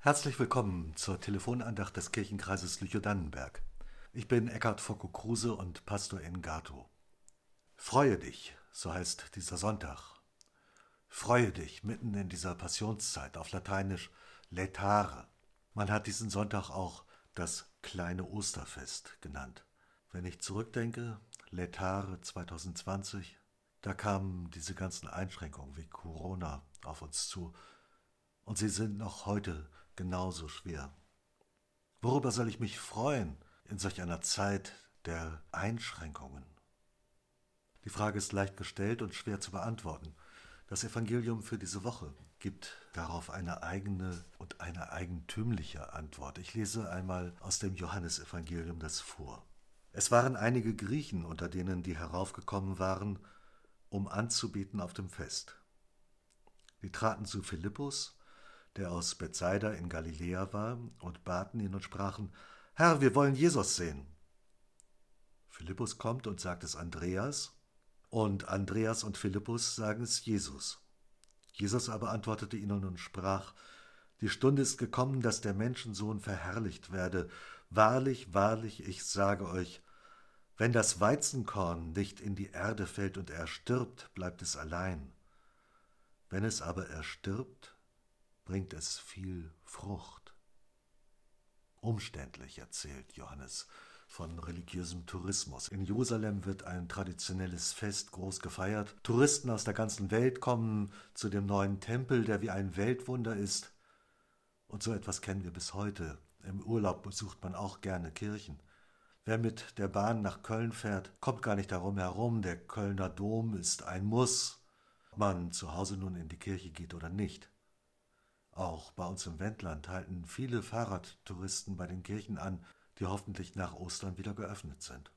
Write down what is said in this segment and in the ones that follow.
Herzlich willkommen zur Telefonandacht des Kirchenkreises Lüchow-Dannenberg. Ich bin Eckhard Focko-Kruse und Pastor in Gato. Freue dich, so heißt dieser Sonntag. Freue dich mitten in dieser Passionszeit, auf Lateinisch Letare. Man hat diesen Sonntag auch das kleine Osterfest genannt. Wenn ich zurückdenke, Letare 2020, da kamen diese ganzen Einschränkungen wie Corona auf uns zu und sie sind noch heute genauso schwer. Worüber soll ich mich freuen in solch einer Zeit der Einschränkungen? Die Frage ist leicht gestellt und schwer zu beantworten. Das Evangelium für diese Woche gibt darauf eine eigene und eine eigentümliche Antwort. Ich lese einmal aus dem Johannesevangelium das vor. Es waren einige Griechen unter denen, die heraufgekommen waren, um anzubieten auf dem Fest. Die traten zu Philippus der aus Bethsaida in Galiläa war, und baten ihn und sprachen, Herr, wir wollen Jesus sehen. Philippus kommt und sagt es Andreas, und Andreas und Philippus sagen es Jesus. Jesus aber antwortete ihnen und sprach, Die Stunde ist gekommen, dass der Menschensohn verherrlicht werde. Wahrlich, wahrlich, ich sage euch, wenn das Weizenkorn nicht in die Erde fällt und erstirbt, bleibt es allein. Wenn es aber erstirbt, bringt es viel Frucht. Umständlich erzählt Johannes von religiösem Tourismus. In Jerusalem wird ein traditionelles Fest groß gefeiert. Touristen aus der ganzen Welt kommen zu dem neuen Tempel, der wie ein Weltwunder ist. Und so etwas kennen wir bis heute. Im Urlaub besucht man auch gerne Kirchen. Wer mit der Bahn nach Köln fährt, kommt gar nicht darum herum. Der Kölner Dom ist ein Muss, ob man zu Hause nun in die Kirche geht oder nicht. Auch bei uns im Wendland halten viele Fahrradtouristen bei den Kirchen an, die hoffentlich nach Ostern wieder geöffnet sind.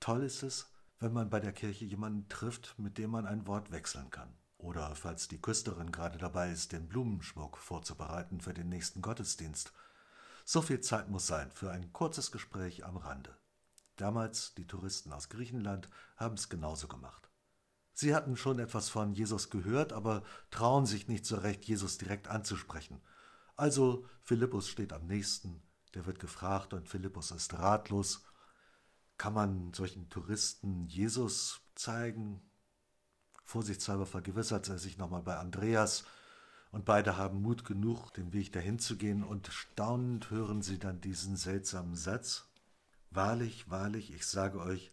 Toll ist es, wenn man bei der Kirche jemanden trifft, mit dem man ein Wort wechseln kann. Oder falls die Küsterin gerade dabei ist, den Blumenschmuck vorzubereiten für den nächsten Gottesdienst. So viel Zeit muss sein für ein kurzes Gespräch am Rande. Damals, die Touristen aus Griechenland, haben es genauso gemacht. Sie hatten schon etwas von Jesus gehört, aber trauen sich nicht so recht, Jesus direkt anzusprechen. Also Philippus steht am nächsten, der wird gefragt und Philippus ist ratlos. Kann man solchen Touristen Jesus zeigen? Vorsichtshalber vergewissert er sich nochmal bei Andreas und beide haben Mut genug, den Weg dahin zu gehen und staunend hören sie dann diesen seltsamen Satz. Wahrlich, wahrlich, ich sage euch,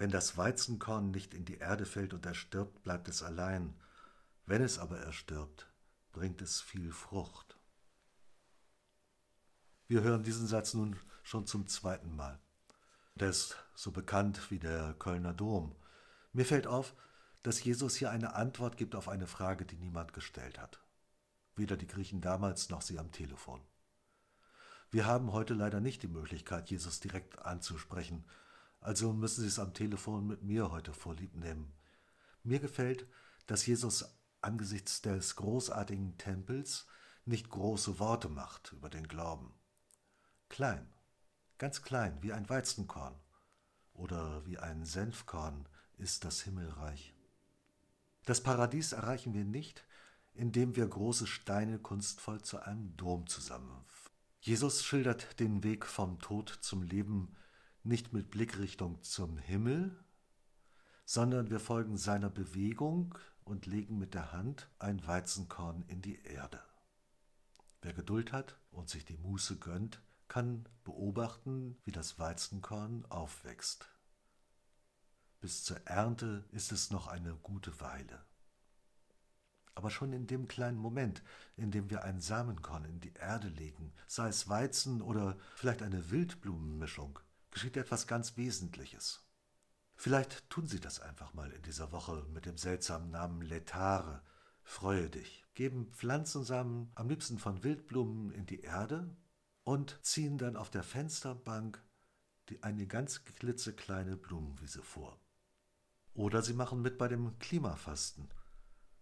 wenn das Weizenkorn nicht in die Erde fällt und erstirbt, bleibt es allein. Wenn es aber erstirbt, bringt es viel Frucht. Wir hören diesen Satz nun schon zum zweiten Mal. Der ist so bekannt wie der Kölner Dom. Mir fällt auf, dass Jesus hier eine Antwort gibt auf eine Frage, die niemand gestellt hat. Weder die Griechen damals noch sie am Telefon. Wir haben heute leider nicht die Möglichkeit, Jesus direkt anzusprechen, also müssen Sie es am Telefon mit mir heute vorlieb nehmen. Mir gefällt, dass Jesus angesichts des großartigen Tempels nicht große Worte macht über den Glauben. Klein, ganz klein, wie ein Weizenkorn oder wie ein Senfkorn ist das Himmelreich. Das Paradies erreichen wir nicht, indem wir große Steine kunstvoll zu einem Dom zusammen. Jesus schildert den Weg vom Tod zum Leben nicht mit Blickrichtung zum Himmel, sondern wir folgen seiner Bewegung und legen mit der Hand ein Weizenkorn in die Erde. Wer Geduld hat und sich die Muße gönnt, kann beobachten, wie das Weizenkorn aufwächst. Bis zur Ernte ist es noch eine gute Weile. Aber schon in dem kleinen Moment, in dem wir ein Samenkorn in die Erde legen, sei es Weizen oder vielleicht eine Wildblumenmischung, geschieht etwas ganz Wesentliches. Vielleicht tun Sie das einfach mal in dieser Woche mit dem seltsamen Namen Letare. Freue dich. Geben Pflanzensamen, am liebsten von Wildblumen, in die Erde und ziehen dann auf der Fensterbank die, eine ganz klitzekleine Blumenwiese vor. Oder Sie machen mit bei dem Klimafasten.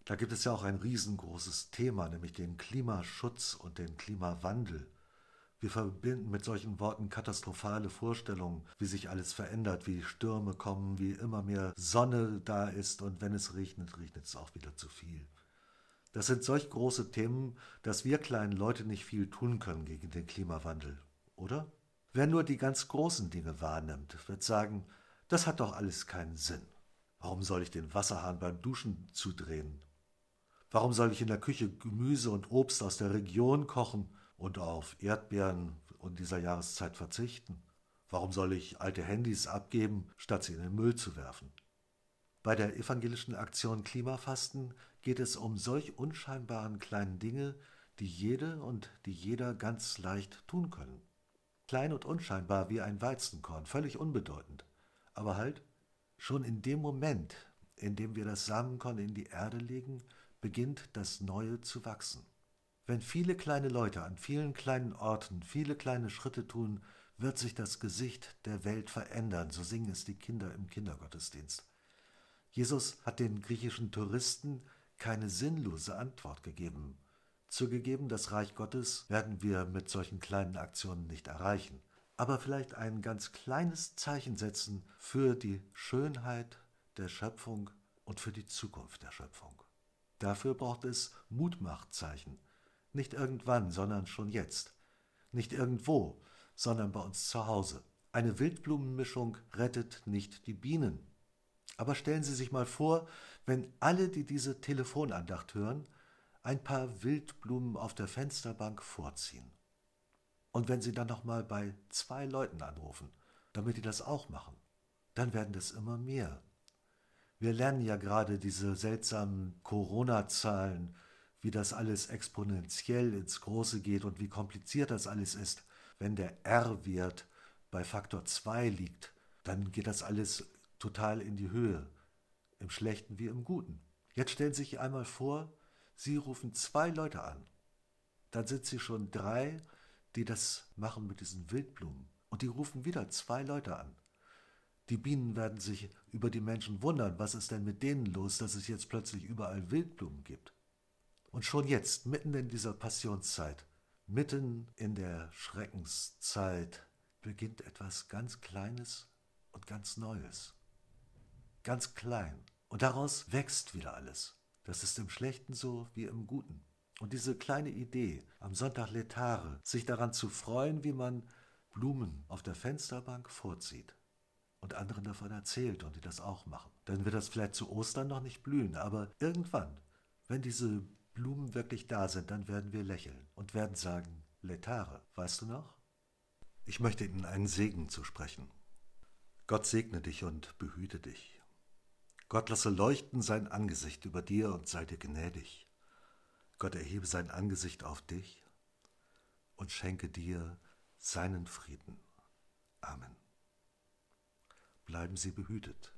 Da gibt es ja auch ein riesengroßes Thema, nämlich den Klimaschutz und den Klimawandel. Wir verbinden mit solchen Worten katastrophale Vorstellungen, wie sich alles verändert, wie Stürme kommen, wie immer mehr Sonne da ist und wenn es regnet, regnet es auch wieder zu viel. Das sind solch große Themen, dass wir kleinen Leute nicht viel tun können gegen den Klimawandel, oder? Wer nur die ganz großen Dinge wahrnimmt, wird sagen, das hat doch alles keinen Sinn. Warum soll ich den Wasserhahn beim Duschen zudrehen? Warum soll ich in der Küche Gemüse und Obst aus der Region kochen und auf Erdbeeren und dieser Jahreszeit verzichten? Warum soll ich alte Handys abgeben, statt sie in den Müll zu werfen? Bei der evangelischen Aktion Klimafasten geht es um solch unscheinbaren kleinen Dinge, die jede und die jeder ganz leicht tun können. Klein und unscheinbar wie ein Weizenkorn, völlig unbedeutend. Aber halt, schon in dem Moment, in dem wir das Samenkorn in die Erde legen, beginnt das Neue zu wachsen. Wenn viele kleine Leute an vielen kleinen Orten viele kleine Schritte tun, wird sich das Gesicht der Welt verändern, so singen es die Kinder im Kindergottesdienst. Jesus hat den griechischen Touristen keine sinnlose Antwort gegeben. Zugegeben, das Reich Gottes werden wir mit solchen kleinen Aktionen nicht erreichen, aber vielleicht ein ganz kleines Zeichen setzen für die Schönheit der Schöpfung und für die Zukunft der Schöpfung. Dafür braucht es Mutmachzeichen, nicht irgendwann, sondern schon jetzt, nicht irgendwo, sondern bei uns zu Hause. Eine Wildblumenmischung rettet nicht die Bienen. Aber stellen Sie sich mal vor, wenn alle, die diese Telefonandacht hören, ein paar Wildblumen auf der Fensterbank vorziehen. Und wenn Sie dann noch mal bei zwei Leuten anrufen, damit die das auch machen, dann werden das immer mehr. Wir lernen ja gerade diese seltsamen Corona-Zahlen, wie das alles exponentiell ins Große geht und wie kompliziert das alles ist wenn der R-Wert bei Faktor 2 liegt, dann geht das alles total in die Höhe, im Schlechten wie im Guten. Jetzt stellen Sie sich einmal vor, Sie rufen zwei Leute an. Dann sind Sie schon drei, die das machen mit diesen Wildblumen. Und die rufen wieder zwei Leute an. Die Bienen werden sich über die Menschen wundern, was ist denn mit denen los, dass es jetzt plötzlich überall Wildblumen gibt. Und schon jetzt, mitten in dieser Passionszeit, Mitten in der Schreckenszeit beginnt etwas ganz Kleines und ganz Neues. Ganz klein. Und daraus wächst wieder alles. Das ist im Schlechten so wie im Guten. Und diese kleine Idee, am Sonntag Letare, sich daran zu freuen, wie man Blumen auf der Fensterbank vorzieht und anderen davon erzählt und die das auch machen. Dann wird das vielleicht zu Ostern noch nicht blühen, aber irgendwann, wenn diese Blumen wirklich da sind, dann werden wir lächeln und werden sagen, Letare, weißt du noch? Ich möchte Ihnen einen Segen zusprechen. Gott segne dich und behüte dich. Gott lasse leuchten sein Angesicht über dir und sei dir gnädig. Gott erhebe sein Angesicht auf dich und schenke dir seinen Frieden. Amen. Bleiben Sie behütet.